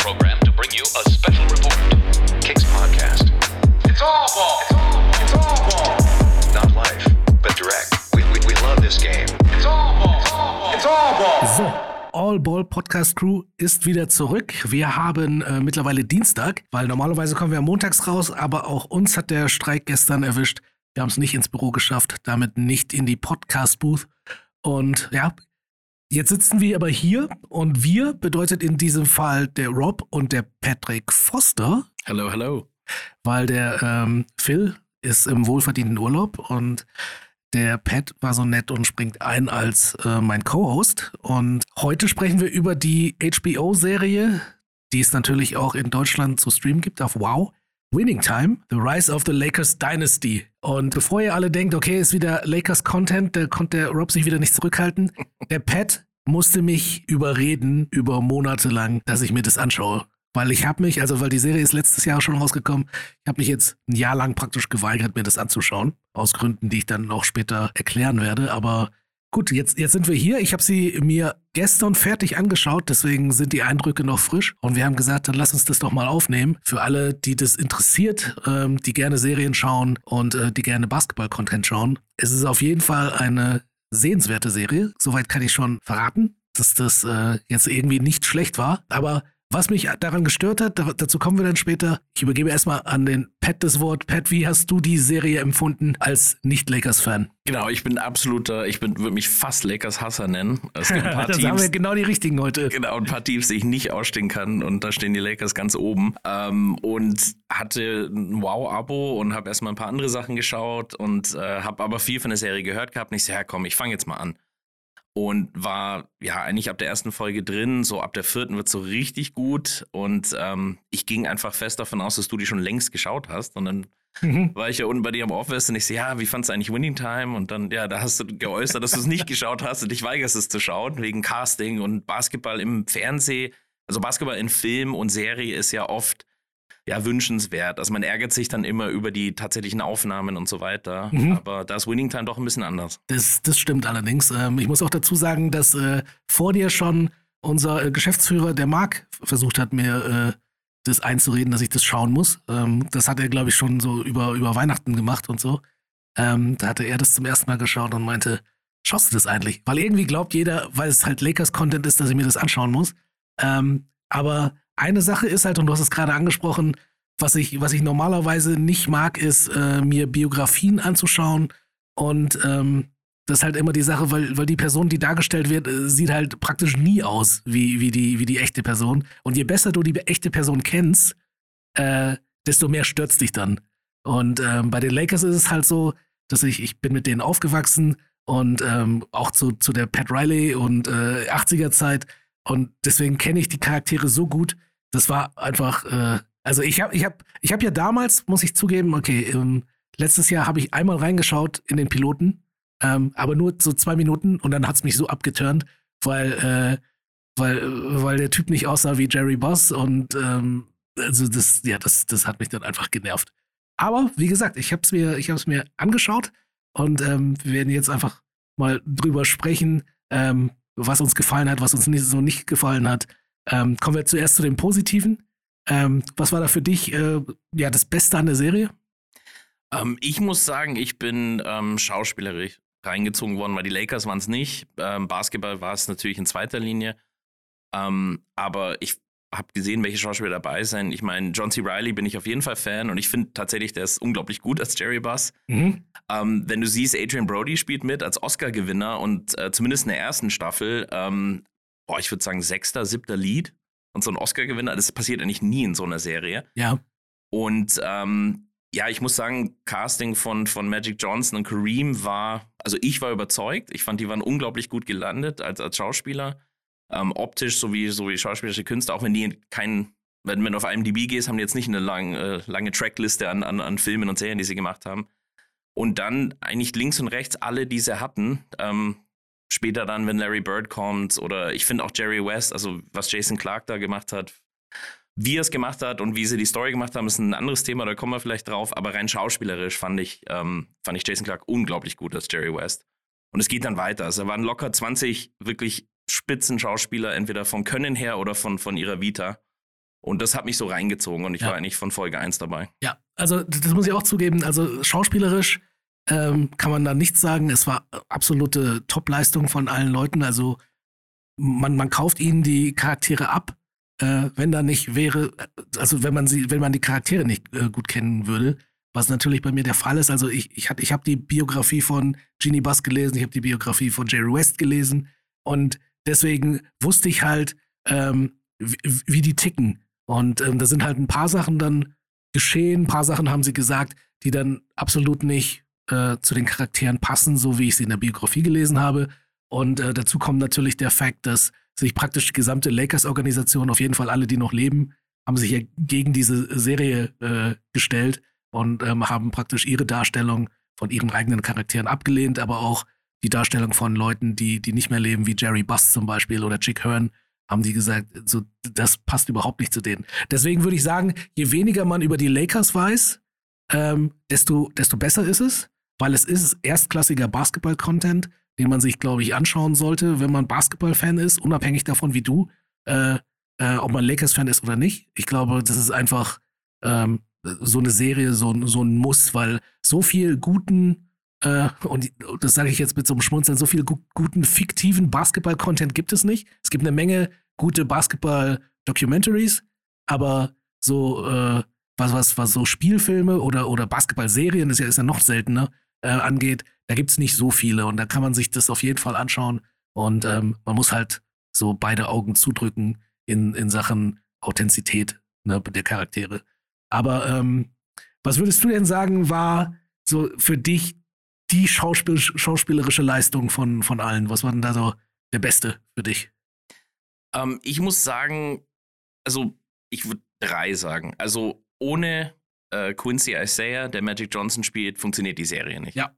program to bring you a special report. Kicks Podcast. It's all ball. It's all, it's all ball. Not live, but direct. We, we, we love this game. It's all ball. It's all ball. So, All Ball Podcast Crew ist wieder zurück. Wir haben äh, mittlerweile Dienstag, weil normalerweise kommen wir montags raus, aber auch uns hat der Streik gestern erwischt. Wir haben es nicht ins Büro geschafft, damit nicht in die Podcast-Booth. Und ja, jetzt sitzen wir aber hier und wir bedeutet in diesem Fall der Rob und der Patrick Foster, Hello, hello. weil der ähm, Phil ist im wohlverdienten Urlaub und der Pat war so nett und springt ein als äh, mein Co-Host. Und heute sprechen wir über die HBO-Serie, die es natürlich auch in Deutschland zu streamen gibt auf Wow. Winning Time, The Rise of the Lakers Dynasty. Und bevor ihr alle denkt, okay, ist wieder Lakers Content, da konnte der Rob sich wieder nicht zurückhalten. Der Pat musste mich überreden über Monate lang, dass ich mir das anschaue. Weil ich habe mich, also weil die Serie ist letztes Jahr schon rausgekommen, ich habe mich jetzt ein Jahr lang praktisch geweigert, mir das anzuschauen. Aus Gründen, die ich dann auch später erklären werde. Aber gut, jetzt, jetzt sind wir hier. Ich habe sie mir gestern fertig angeschaut, deswegen sind die Eindrücke noch frisch. Und wir haben gesagt, dann lass uns das doch mal aufnehmen. Für alle, die das interessiert, ähm, die gerne Serien schauen und äh, die gerne Basketball-Content schauen. Es ist auf jeden Fall eine sehenswerte Serie. Soweit kann ich schon verraten, dass das äh, jetzt irgendwie nicht schlecht war. Aber was mich daran gestört hat, da, dazu kommen wir dann später. Ich übergebe erstmal an den Pat das Wort. Pat, wie hast du die Serie empfunden als Nicht-Lakers-Fan? Genau, ich bin absoluter, ich bin, würde mich fast Lakers-Hasser nennen. Es gibt ein paar da haben wir Teams, genau die richtigen heute. genau, ein paar Teams, die ich nicht ausstehen kann und da stehen die Lakers ganz oben. Ähm, und hatte ein Wow-Abo und habe erstmal ein paar andere Sachen geschaut und äh, habe aber viel von der Serie gehört gehabt. Und ich so, ja komm, ich fange jetzt mal an. Und war ja eigentlich ab der ersten Folge drin, so ab der vierten wird so richtig gut. Und ähm, ich ging einfach fest davon aus, dass du die schon längst geschaut hast. Und dann Mhm. war ich ja unten bei dir am Office und ich so, ja, wie fandst du eigentlich Winning Time? Und dann, ja, da hast du geäußert, dass du es nicht geschaut hast und dich weigerst es zu schauen, wegen Casting und Basketball im Fernsehen. Also Basketball in Film und Serie ist ja oft ja wünschenswert. Also man ärgert sich dann immer über die tatsächlichen Aufnahmen und so weiter. Mhm. Aber da ist Winning Time doch ein bisschen anders. Das, das stimmt allerdings. Ähm, ich muss auch dazu sagen, dass äh, vor dir schon unser äh, Geschäftsführer, der Marc, versucht hat, mir äh, das einzureden, dass ich das schauen muss. Ähm, das hat er, glaube ich, schon so über, über Weihnachten gemacht und so. Ähm, da hatte er das zum ersten Mal geschaut und meinte, schaust du das eigentlich? Weil irgendwie glaubt jeder, weil es halt Lakers-Content ist, dass ich mir das anschauen muss. Aber eine Sache ist halt, und du hast es gerade angesprochen, was ich, was ich normalerweise nicht mag, ist, äh, mir Biografien anzuschauen. Und ähm, das ist halt immer die Sache, weil, weil die Person, die dargestellt wird, äh, sieht halt praktisch nie aus wie, wie, die, wie die echte Person. Und je besser du die echte Person kennst, äh, desto mehr stürzt dich dann. Und ähm, bei den Lakers ist es halt so, dass ich, ich bin mit denen aufgewachsen und ähm, auch zu, zu der Pat Riley und äh, 80er Zeit. Und deswegen kenne ich die Charaktere so gut. Das war einfach, äh, also ich habe ich hab, ich hab ja damals, muss ich zugeben, okay, ähm, letztes Jahr habe ich einmal reingeschaut in den Piloten, ähm, aber nur so zwei Minuten und dann hat es mich so abgeturnt, weil, äh, weil, weil der Typ nicht aussah wie Jerry Boss und ähm, also das, ja, das, das hat mich dann einfach genervt. Aber wie gesagt, ich habe es mir, hab's mir angeschaut und ähm, wir werden jetzt einfach mal drüber sprechen, ähm, was uns gefallen hat, was uns nicht, so nicht gefallen hat. Ähm, kommen wir zuerst zu den Positiven. Ähm, was war da für dich äh, ja das Beste an der Serie? Ähm, ich muss sagen, ich bin ähm, schauspielerisch reingezogen worden, weil die Lakers waren es nicht. Ähm, Basketball war es natürlich in zweiter Linie. Ähm, aber ich habe gesehen, welche Schauspieler dabei sind. Ich meine, John C. Riley bin ich auf jeden Fall Fan und ich finde tatsächlich, der ist unglaublich gut als Jerry Buss. Mhm. Ähm, wenn du siehst, Adrian Brody spielt mit als Oscar-Gewinner und äh, zumindest in der ersten Staffel, ähm, boah, ich würde sagen, sechster, siebter Lied und so ein Oscar-Gewinner, das passiert eigentlich nie in so einer Serie. Ja. Und ähm, ja, ich muss sagen, Casting von, von Magic Johnson und Kareem war, also ich war überzeugt. Ich fand, die waren unglaublich gut gelandet als, als Schauspieler. Ähm, optisch sowie, sowie schauspielerische Künste, auch wenn die keinen, wenn, wenn du auf IMDb gehst, haben die jetzt nicht eine lang, äh, lange Trackliste an, an, an Filmen und Serien, die sie gemacht haben. Und dann eigentlich links und rechts alle, die sie hatten. Ähm, später dann, wenn Larry Bird kommt oder ich finde auch Jerry West, also was Jason Clark da gemacht hat, wie er es gemacht hat und wie sie die Story gemacht haben, ist ein anderes Thema, da kommen wir vielleicht drauf. Aber rein schauspielerisch fand ich, ähm, fand ich Jason Clark unglaublich gut als Jerry West. Und es geht dann weiter. Also, da waren locker 20 wirklich Spitzenschauspieler, entweder vom Können her oder von, von ihrer Vita. Und das hat mich so reingezogen und ich Ja. war eigentlich von Folge 1 dabei. Ja, also das das muss ich auch zugeben. Also schauspielerisch ähm, kann man da nichts sagen. Es war absolute Top-Leistung von allen Leuten. Also man, man kauft ihnen die Charaktere ab. Äh, wenn da nicht wäre, also wenn man sie, wenn man die Charaktere nicht äh, gut kennen würde, was natürlich bei mir der Fall ist. Also ich, ich, hat- ich habe die Biografie von Genie Bass gelesen, ich habe die Biografie von Jerry West gelesen und deswegen wusste ich halt, ähm, wie, wie die ticken. Und ähm, da sind halt ein paar Sachen dann geschehen, ein paar Sachen haben sie gesagt, die dann absolut nicht äh, zu den Charakteren passen, so wie ich sie in der Biografie gelesen habe. Und äh, dazu kommt natürlich der Fakt, dass sich praktisch die gesamte Lakers-Organisation, auf jeden Fall alle, die noch leben, haben sich ja gegen diese Serie äh, gestellt und ähm, haben praktisch ihre Darstellung von ihren eigenen Charakteren abgelehnt, aber auch die Darstellung von Leuten, die, die nicht mehr leben, wie Jerry Buss zum Beispiel oder Chick Hearn, haben die gesagt, so, das passt überhaupt nicht zu denen. Deswegen würde ich sagen, je weniger man über die Lakers weiß, ähm, desto, desto besser ist es, weil es ist erstklassiger Basketball-Content, den man sich, glaube ich, anschauen sollte, wenn man Basketball-Fan ist, unabhängig davon, wie du, äh, äh, ob man Lakers-Fan ist oder nicht. Ich glaube, das ist einfach ähm, so eine Serie, so, ein- so ein Muss, weil so viel guten, äh, und das sage ich jetzt mit so einem Schmunzeln, so viel gu guten fiktiven Basketball-Content gibt es nicht. Es gibt eine Menge gute Basketball-Documentaries, aber so, äh, was, was, was so Spielfilme oder, oder Basketball-Serien, ist ja, ist ja noch seltener, äh, angeht, da gibt es nicht so viele und da kann man sich das auf jeden Fall anschauen und ähm, man muss halt so beide Augen zudrücken in, in Sachen Authentizität ne, der Charaktere. Aber ähm, was würdest du denn sagen, war so für dich die Schauspiel schauspielerische Leistung von, von allen? Was war denn da so der Beste für dich? Ähm, ich muss sagen, also ich würde drei sagen. Also ohne äh, Quincy Isaiah, der Magic Johnson spielt, funktioniert die Serie nicht. Ja.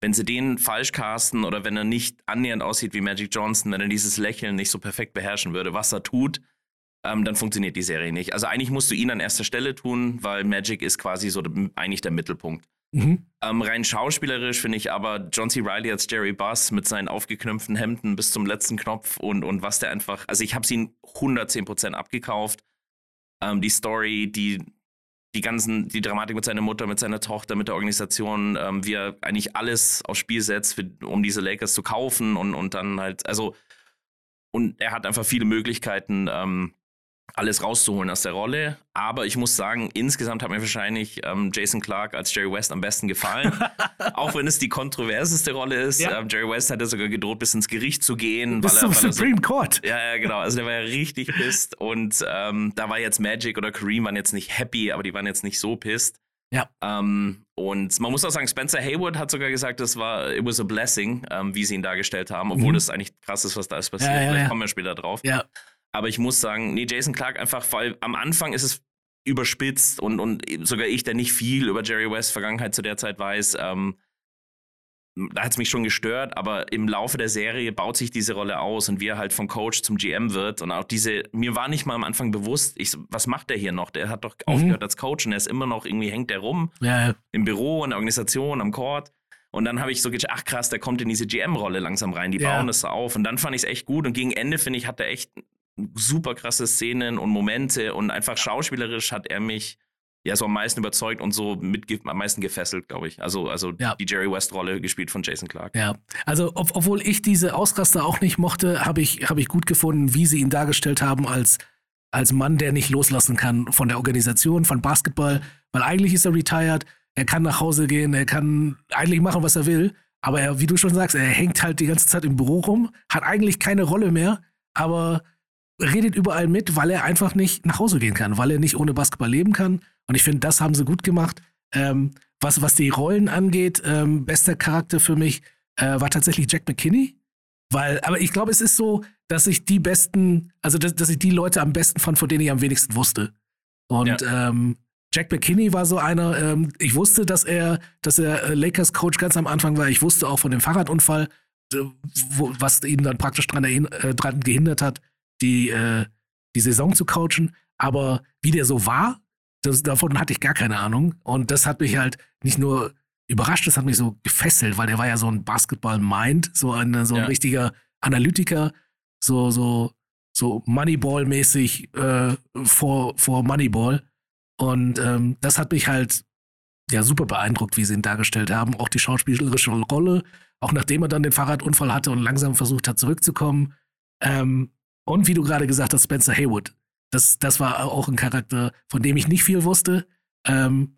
Wenn sie den falsch casten oder wenn er nicht annähernd aussieht wie Magic Johnson, wenn er dieses Lächeln nicht so perfekt beherrschen würde, was er tut, ähm, dann funktioniert die Serie nicht. Also eigentlich musst du ihn an erster Stelle tun, weil Magic ist quasi so eigentlich der Mittelpunkt. Mhm. Ähm, rein schauspielerisch finde ich aber John C. Reilly als Jerry Buss mit seinen aufgeknöpften Hemden bis zum letzten Knopf und, und was der einfach, also ich habe ihn 110% abgekauft. Ähm, die Story, die, die ganzen, die Dramatik mit seiner Mutter, mit seiner Tochter, mit der Organisation, ähm, wie er eigentlich alles aufs Spiel setzt, für, um diese Lakers zu kaufen und, und dann halt, also, und er hat einfach viele Möglichkeiten, ähm, alles rauszuholen aus der Rolle. Aber ich muss sagen, insgesamt hat mir wahrscheinlich ähm, Jason Clark als Jerry West am besten gefallen. Auch wenn es die kontroverseste Rolle ist. Ja. Ähm, Jerry West hatte sogar gedroht, bis ins Gericht zu gehen. Bis weil zum er, er so, Supreme Court. ja, ja, genau. Also der war ja richtig pisst. Und ähm, da war jetzt Magic oder Kareem waren jetzt nicht happy, aber die waren jetzt nicht so pisst. Ja. Ähm, und man muss auch sagen, Spencer Haywood hat sogar gesagt, das war, it was a blessing, ähm, wie sie ihn dargestellt haben, obwohl Mhm. das eigentlich krass ist, was da ist passiert. Ja, ja, Vielleicht ja. kommen wir später drauf. Ja, Aber ich muss sagen, nee, Jason Clark einfach, weil am Anfang ist es überspitzt und, und sogar ich, der nicht viel über Jerry West Vergangenheit zu der Zeit weiß, ähm, da hat es mich schon gestört, aber im Laufe der Serie baut sich diese Rolle aus und wie er halt vom Coach zum GM wird und auch diese, mir war nicht mal am Anfang bewusst, ich, was macht der hier noch? Der hat doch Mhm. aufgehört als Coach und er ist immer noch irgendwie, hängt der rum ja, im Büro, in der Organisation, am Court. Und dann habe ich so gedacht, ach krass, der kommt in diese GM-Rolle langsam rein, die Ja. bauen das so auf. Und dann fand ich es echt gut. Und gegen Ende, finde ich, hat er echt super krasse Szenen und Momente und einfach schauspielerisch hat er mich ja so am meisten überzeugt und so mit, am meisten gefesselt, glaube ich. Also, also Ja. die Jerry West-Rolle gespielt von Jason Clark. Ja, also ob, obwohl ich diese Ausraster auch nicht mochte, habe ich, hab ich gut gefunden, wie sie ihn dargestellt haben als, als Mann, der nicht loslassen kann von der Organisation, von Basketball, weil eigentlich ist er retired, er kann nach Hause gehen, er kann eigentlich machen, was er will, aber er, wie du schon sagst, er hängt halt die ganze Zeit im Büro rum, hat eigentlich keine Rolle mehr, aber redet überall mit, weil er einfach nicht nach Hause gehen kann, weil er nicht ohne Basketball leben kann. Und ich finde, das haben sie gut gemacht. Ähm, was, was die Rollen angeht, ähm, bester Charakter für mich äh, war tatsächlich Jack McKinney. Weil, aber ich glaube, es ist so, dass ich die besten, also dass, dass ich die Leute am besten fand, von denen ich am wenigsten wusste. Und ähm, Jack McKinney war so einer, ähm, ich wusste, dass er, dass er äh, Lakers-Coach ganz am Anfang war. Ich wusste auch von dem Fahrradunfall, äh, wo, was ihn dann praktisch dran, äh, dran gehindert hat, die, äh, die Saison zu coachen. Aber wie der so war, das, davon hatte ich gar keine Ahnung. Und das hat mich halt nicht nur überrascht, das hat mich so gefesselt, weil der war ja so ein Basketball-Mind, so ein, so ein Ja. richtiger Analytiker, so, so, so Moneyball-mäßig äh, vor, vor Moneyball. Und ähm, das hat mich halt ja super beeindruckt, wie sie ihn dargestellt haben. Auch die schauspielerische Rolle, auch nachdem er dann den Fahrradunfall hatte und langsam versucht hat, zurückzukommen. Ähm, und wie du gerade gesagt hast, Spencer Haywood. Das, das war auch ein Charakter, von dem ich nicht viel wusste. Ähm,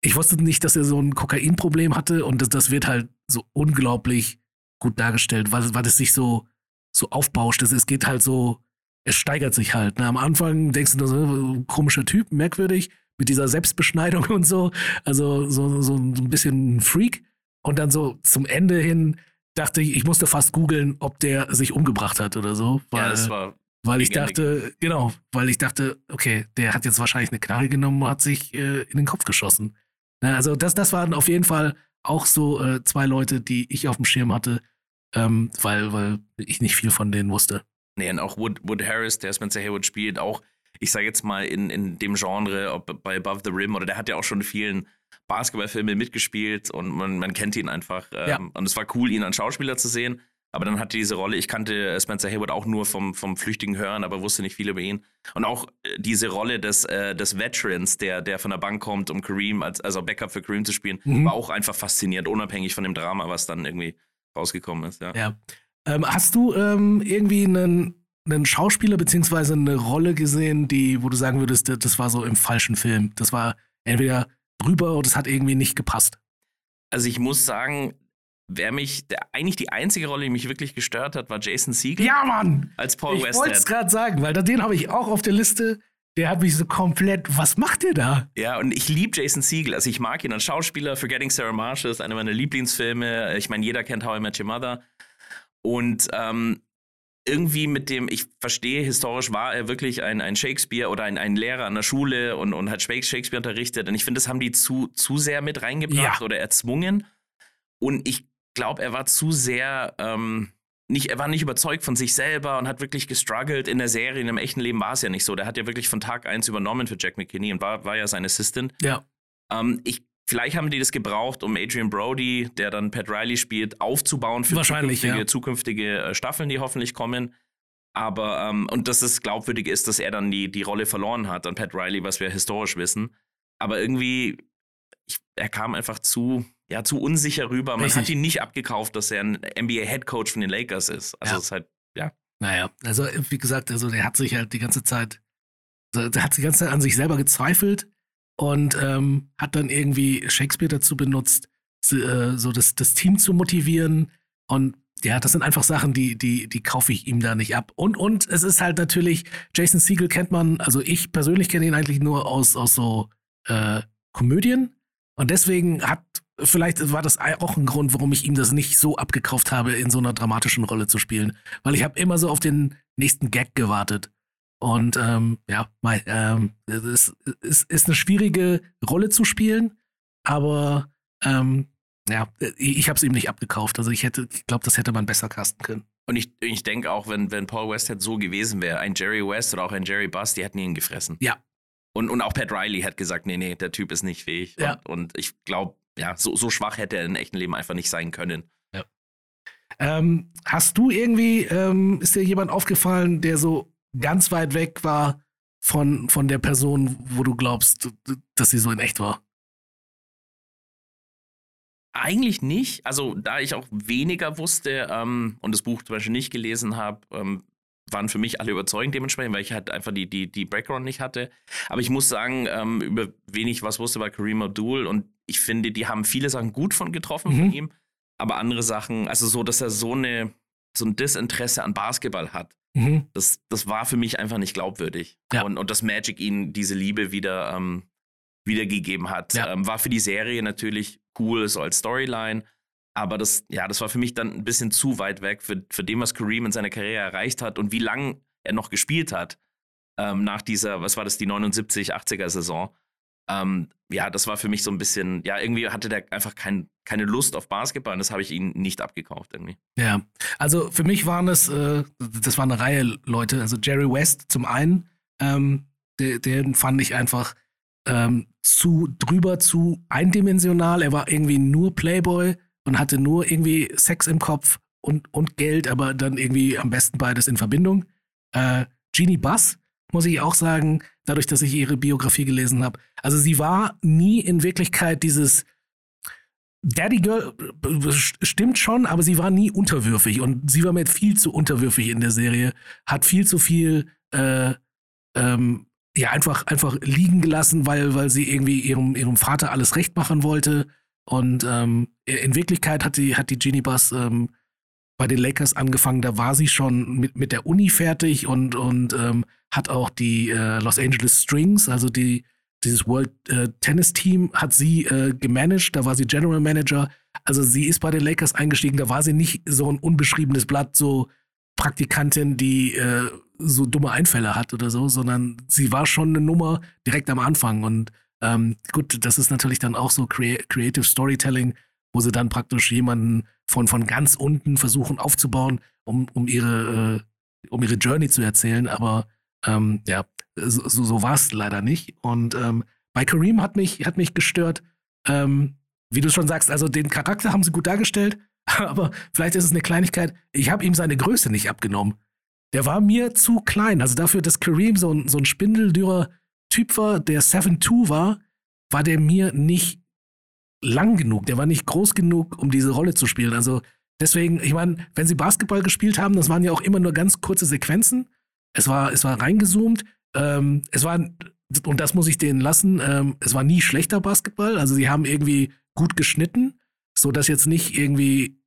ich wusste nicht, dass er so ein Kokainproblem hatte und das, das wird halt so unglaublich gut dargestellt, weil, weil es sich so, so aufbauscht. Es, es geht halt so, es steigert sich halt. Ne? Am Anfang denkst du, so, komischer Typ, merkwürdig, mit dieser Selbstbeschneidung und so. Also so, so ein bisschen ein Freak. Und dann so zum Ende hin dachte ich, ich musste fast googeln, ob der sich umgebracht hat oder so. Weil, ja, das war. Weil ich dachte, genau, weil ich dachte, okay, der hat jetzt wahrscheinlich eine Knarre genommen und hat sich äh, in den Kopf geschossen. Na, also das, das waren auf jeden Fall auch so äh, zwei Leute, die ich auf dem Schirm hatte, ähm, weil, weil ich nicht viel von denen wusste. Nee, und auch Wood, Wood Harris, der Spencer Haywood spielt, auch, ich sage jetzt mal, in, in dem Genre, ob bei Above the Rim, oder der hat ja auch schon in vielen Basketballfilmen mitgespielt und man, man kennt ihn einfach. Ähm, ja. Und es war cool, ihn als Schauspieler zu sehen. Aber dann hatte diese Rolle, ich kannte Spencer Haywood auch nur vom, vom flüchtigen Hören, aber wusste nicht viel über ihn. Und auch äh, diese Rolle des, äh, des Veterans, der, der von der Bank kommt, um Kareem, als, also Backup für Kareem zu spielen, mhm. war auch einfach faszinierend, unabhängig von dem Drama, was dann irgendwie rausgekommen ist. Ja. ja. Ähm, hast du ähm, irgendwie einen, einen Schauspieler beziehungsweise eine Rolle gesehen, die, wo du sagen würdest, das war so im falschen Film? Das war entweder drüber oder es hat irgendwie nicht gepasst. Also ich muss sagen, wer mich, der, eigentlich die einzige Rolle, die mich wirklich gestört hat, war Jason Siegel. Ja, Mann! Als Paul Westhead. Ich wollte es gerade sagen, weil den habe ich auch auf der Liste. Der hat mich so komplett, was macht der da? Ja, und ich liebe Jason Siegel. Also ich mag ihn als Schauspieler. Forgetting Sarah Marshall ist einer meiner Lieblingsfilme. Ich meine, jeder kennt How I Met Your Mother. Und ähm, irgendwie mit dem, ich verstehe, historisch war er wirklich ein, ein Shakespeare oder ein, ein Lehrer an der Schule und, und hat Shakespeare unterrichtet. Und ich finde, das haben die zu, zu sehr mit reingebracht ja. oder erzwungen. Und ich glaube, er war zu sehr, ähm, nicht, er war nicht überzeugt von sich selber und hat wirklich gestruggelt in der Serie. In dem echten Leben war es ja nicht so. Der hat ja wirklich von Tag 1 übernommen für Jack McKinney und war, war ja sein Assistant. Ja. Ähm, ich, vielleicht haben die das gebraucht, um Adrian Brody, der dann Pat Riley spielt, aufzubauen für zukünftige, ja. zukünftige äh, Staffeln, die hoffentlich kommen. Aber, ähm, und dass es glaubwürdig ist, dass er dann die, die Rolle verloren hat an Pat Riley, was wir historisch wissen. Aber irgendwie, ich, er kam einfach zu, ja, zu unsicher rüber. Man Richtig. hat ihn nicht abgekauft, dass er ein NBA-Headcoach von den Lakers ist. Also ja. es ist halt, ja. Naja, also wie gesagt, also der hat sich halt die ganze Zeit, der hat die ganze Zeit an sich selber gezweifelt und ähm, hat dann irgendwie Shakespeare dazu benutzt, so, äh, so das, das Team zu motivieren. Und ja, das sind einfach Sachen, die, die, die kaufe ich ihm da nicht ab. Und, und es ist halt natürlich, Jason Siegel kennt man, also ich persönlich kenne ihn eigentlich nur aus, aus so äh, Komödien. Und deswegen hat vielleicht war das auch ein Grund, warum ich ihm das nicht so abgekauft habe, in so einer dramatischen Rolle zu spielen. Weil ich habe immer so auf den nächsten Gag gewartet. Und ähm, ja, mein, ähm, es, es ist eine schwierige Rolle zu spielen, aber ähm, ja, ich habe es ihm nicht abgekauft. Also ich hätte, ich glaube, das hätte man besser casten können. Und ich, ich denke auch, wenn, wenn Paul Westhead so gewesen wäre, ein Jerry West oder auch ein Jerry Buss, die hätten ihn gefressen. Ja. Und, und auch Pat Riley hat gesagt, nee, nee, der Typ ist nicht fähig. Ja. Und, und ich glaube, ja, so, so schwach hätte er im echten Leben einfach nicht sein können. Ja. Ähm, hast du irgendwie, ähm, ist dir jemand aufgefallen, der so ganz weit weg war von, von der Person, wo du glaubst, dass sie so in echt war? Eigentlich nicht. Also, da ich auch weniger wusste ähm, und das Buch zum Beispiel nicht gelesen habe, ähm, waren für mich alle überzeugend dementsprechend, weil ich halt einfach die, die, die Background nicht hatte. Aber ich muss sagen, ähm, über wenig was wusste war Kareem Abdul und ich finde, die haben viele Sachen gut von getroffen mhm. von ihm, aber andere Sachen, also so, dass er so eine so ein Desinteresse an Basketball hat. Mhm. Das, das war für mich einfach nicht glaubwürdig. Ja. Und, und dass Magic ihnen diese Liebe wieder ähm, wiedergegeben hat, ja. ähm, war für die Serie natürlich cool, so als Storyline. Aber das, ja, das war für mich dann ein bisschen zu weit weg für, für dem, was Kareem in seiner Karriere erreicht hat und wie lange er noch gespielt hat. Ähm, nach dieser, was war das, die 79, 80er Saison. Ähm, ja, das war für mich so ein bisschen, ja, irgendwie hatte der einfach kein, keine Lust auf Basketball und das habe ich ihn nicht abgekauft irgendwie. Ja, also für mich waren es, äh, das war eine Reihe Leute, also Jerry West zum einen, ähm, den, den fand ich einfach ähm, zu drüber, zu eindimensional. Er war irgendwie nur Playboy und hatte nur irgendwie Sex im Kopf und, und Geld, aber dann irgendwie am besten beides in Verbindung. Äh, Jeannie Buss, muss ich auch sagen, dadurch, dass ich ihre Biografie gelesen habe. Also sie war nie in Wirklichkeit dieses Daddy Girl äh, stimmt schon, aber sie war nie unterwürfig und sie war mir viel zu unterwürfig in der Serie, hat viel zu viel äh, ähm, ja einfach einfach liegen gelassen, weil weil sie irgendwie ihrem ihrem Vater alles recht machen wollte und ähm, in Wirklichkeit hat die hat die Genie Bus ähm, bei den Lakers angefangen, da war sie schon mit, mit der Uni fertig und, und ähm, hat auch die äh, Los Angeles Strings, also die, dieses World äh, Tennis Team, hat sie äh, gemanagt, da war sie General Manager. Also sie ist bei den Lakers eingestiegen, da war sie nicht so ein unbeschriebenes Blatt, so Praktikantin, die äh, so dumme Einfälle hat oder so, sondern sie war schon eine Nummer direkt am Anfang. Und ähm, gut, das ist natürlich dann auch so Crea Creative Storytelling, wo sie dann praktisch jemanden von, von ganz unten versuchen aufzubauen, um, um, ihre, äh, um ihre Journey zu erzählen. Aber ähm, ja, so, so war es leider nicht. Und ähm, bei Kareem hat mich, hat mich gestört, ähm, wie du schon sagst, also den Charakter haben sie gut dargestellt, aber vielleicht ist es eine Kleinigkeit. Ich habe ihm seine Größe nicht abgenommen. Der war mir zu klein. Also dafür, dass Kareem so ein, so ein spindeldürrer Typ war, der 7'2 war, war der mir nicht lang genug, der war nicht groß genug, um diese Rolle zu spielen. Also deswegen, ich meine, wenn sie Basketball gespielt haben, das waren ja auch immer nur ganz kurze Sequenzen. Es war, es war reingezoomt. Ähm, es war, und das muss ich denen lassen, ähm, es war nie schlechter Basketball. Also sie haben irgendwie gut geschnitten, so dass jetzt nicht irgendwie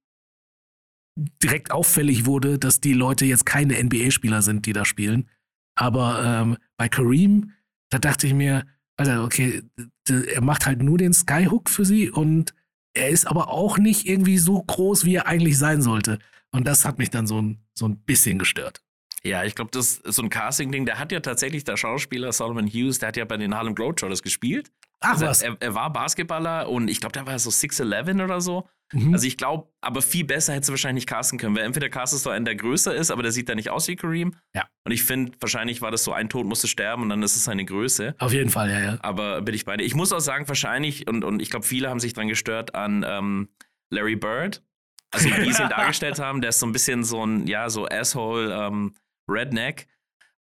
direkt auffällig wurde, dass die Leute jetzt keine NBA-Spieler sind, die da spielen. Aber ähm, bei Kareem, da dachte ich mir, also okay, er macht halt nur den Skyhook für sie und er ist aber auch nicht irgendwie so groß, wie er eigentlich sein sollte. Und das hat mich dann so ein, so ein bisschen gestört. Ja, ich glaube, das ist so ein Casting-Ding. Der hat ja tatsächlich, der Schauspieler Solomon Hughes, der hat ja bei den Harlem Globetrotters gespielt. Ach also was. Er, er, war Basketballer und ich glaube, der war so 6'11 oder so. Mhm. Also ich glaube, aber viel besser hätte du wahrscheinlich casten können, weil entweder castest du einen, der größer ist, aber der sieht da nicht aus wie Kareem. Ja. Und ich finde, wahrscheinlich war das so, ein Tod musste sterben und dann ist es seine Größe. Auf jeden Fall, ja, ja. Aber bin ich bei dir. Ich muss auch sagen, wahrscheinlich, und, und ich glaube, viele haben sich dran gestört an ähm, Larry Bird. Also wie sie ihn dargestellt haben, der ist so ein bisschen so ein, ja, so Asshole ähm, Redneck.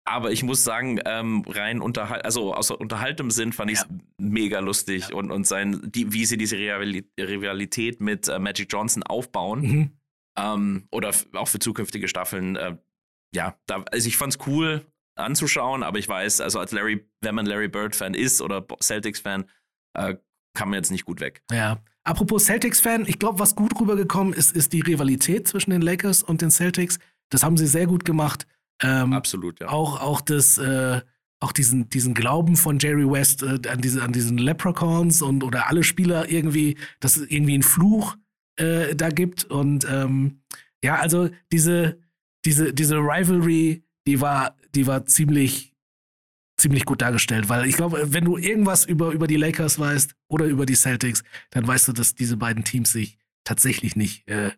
Aber ich muss sagen, ähm, rein unterhalt, also aus unterhaltem Sinn fand ich es Ja. mega lustig Ja. und, und sein, die, wie sie diese Rivali- Rivalität mit äh, Magic Johnson aufbauen. Mhm. Ähm, oder auch für zukünftige Staffeln. Äh, ja, da, also ich fand's cool anzuschauen, aber ich weiß, also als Larry, wenn man Larry Bird-Fan ist oder Celtics-Fan, äh, kann man jetzt nicht gut weg. Ja. Apropos Celtics-Fan, ich glaube, was gut rübergekommen ist, ist die Rivalität zwischen den Lakers und den Celtics. Das haben sie sehr gut gemacht. Ähm, Absolut, ja. auch, auch das, äh, auch diesen, diesen Glauben von Jerry West äh, an, diese, an diesen Leprechauns und oder alle Spieler irgendwie, dass es irgendwie einen Fluch äh, da gibt. Und ähm, ja, also diese, diese, diese Rivalry, die war, die war ziemlich, ziemlich gut dargestellt, weil ich glaube, wenn du irgendwas über, über die Lakers weißt oder über die Celtics, dann weißt du, dass diese beiden Teams sich tatsächlich nicht äh,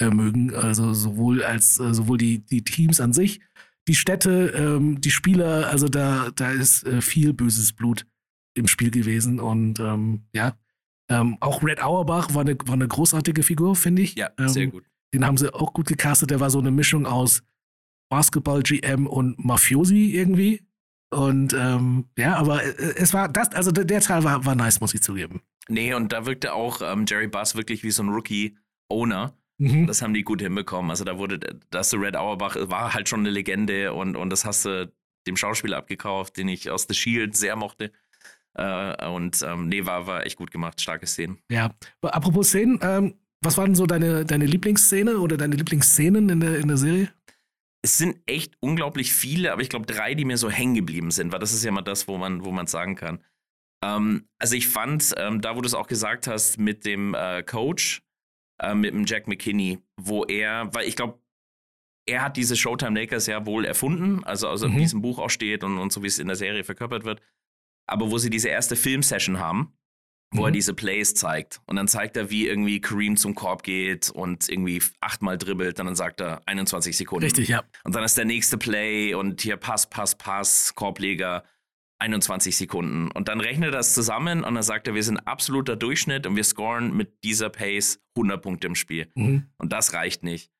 mögen. Also sowohl als äh, sowohl die, die Teams an sich, die Städte, ähm, die Spieler, also da, da ist äh, viel böses Blut im Spiel gewesen. Und ähm, ja, ähm, auch Red Auerbach war eine, war eine großartige Figur, finde ich. Ja, ähm, sehr gut. Den haben sie auch gut gecastet. Der war so eine Mischung aus Basketball-GM und Mafiosi irgendwie. Und ähm, ja, aber äh, es war das, also der, der Teil war, war nice, muss ich zugeben. Nee, und da wirkte auch ähm, Jerry Buss wirklich wie so ein Rookie-Owner. Mhm. Das haben die gut hinbekommen. Also da wurde, das Red Auerbach war halt schon eine Legende und, und das hast du dem Schauspieler abgekauft, den ich aus The Shield sehr mochte. Äh, und ähm, nee, war, war echt gut gemacht, starke Szenen. Ja, aber apropos Szenen, ähm, was war denn so deine, deine Lieblingsszene oder deine Lieblingsszenen in der, in der Serie? Es sind echt unglaublich viele, aber ich glaube drei, die mir so hängen geblieben sind, weil das ist ja mal das, wo man, wo man sagen kann. Ähm, also ich fand, ähm, da wo du es auch gesagt hast, mit dem äh, Coach, äh, mit dem Jack McKinney, wo er, weil ich glaube, er hat diese Showtime Lakers ja wohl erfunden, also, also Mhm. wie es im Buch auch steht und, und so wie es in der Serie verkörpert wird. Aber wo sie diese erste Filmsession haben, wo er Mhm. diese Plays zeigt. Und dann zeigt er, wie irgendwie Kareem zum Korb geht und irgendwie achtmal dribbelt. Und dann sagt er 21 Sekunden. Richtig, ja. Und dann ist der nächste Play und hier Pass, Pass, Pass, Korbleger, 21 Sekunden. Und dann rechnet er das zusammen und dann sagt er, wir sind absoluter Durchschnitt und wir scoren mit dieser Pace 100 Punkte im Spiel. Mhm. Und das reicht nicht.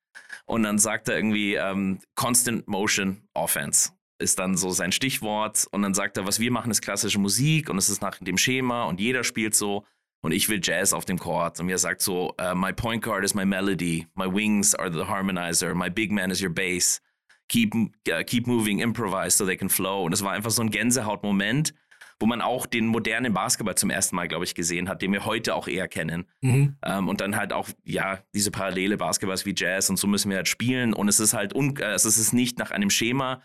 Und dann sagt er irgendwie ähm, Constant Motion Offense ist dann so sein Stichwort. Und dann sagt er, was wir machen, ist klassische Musik und es ist nach dem Schema und jeder spielt so. Und ich will Jazz auf dem Chord. Und er sagt so, uh, my point guard is my melody, my wings are the harmonizer, my big man is your bass. Keep, uh, keep moving, improvise so they can flow. Und es war einfach so ein Gänsehautmoment, wo man auch den modernen Basketball zum ersten Mal, glaube ich, gesehen hat, den wir heute auch eher kennen. Mhm. Ähm, und dann halt auch, ja, diese Parallele Basketballs wie Jazz und so müssen wir halt spielen. Und es ist halt, un äh, es ist nicht nach einem Schema,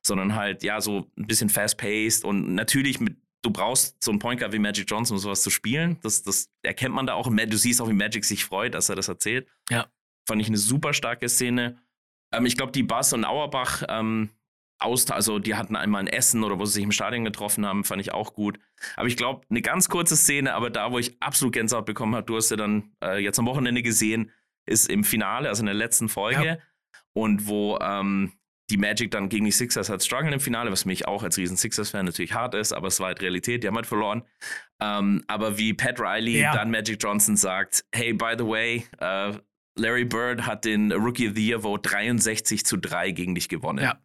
sondern halt, ja, so ein bisschen fast-paced und natürlich mit, du brauchst so einen Point Guard wie Magic Johnson, um sowas zu spielen. Das, das erkennt man da auch. Du siehst auch, wie Magic sich freut, dass er das erzählt. Ja. Fand ich eine super starke Szene. Ähm, ich glaube, die Bass und Auerbach, ähm, aus, also die hatten einmal ein Essen oder wo sie sich im Stadion getroffen haben, fand ich auch gut. Aber ich glaube, eine ganz kurze Szene, aber da, wo ich absolut Gänsehaut bekommen habe, du hast ja dann äh, jetzt am Wochenende gesehen, ist im Finale, also in der letzten Folge. Ja. Und wo ähm, die Magic dann gegen die Sixers halt strugglen im Finale, was mich auch als riesen Sixers-Fan natürlich hart ist, aber es war halt Realität, die haben halt verloren. Ähm, aber wie Pat Riley Ja. dann Magic Johnson sagt, hey, by the way, äh, Larry Bird hat den Rookie of the Year Vote 63 zu 3 gegen dich gewonnen. Ja.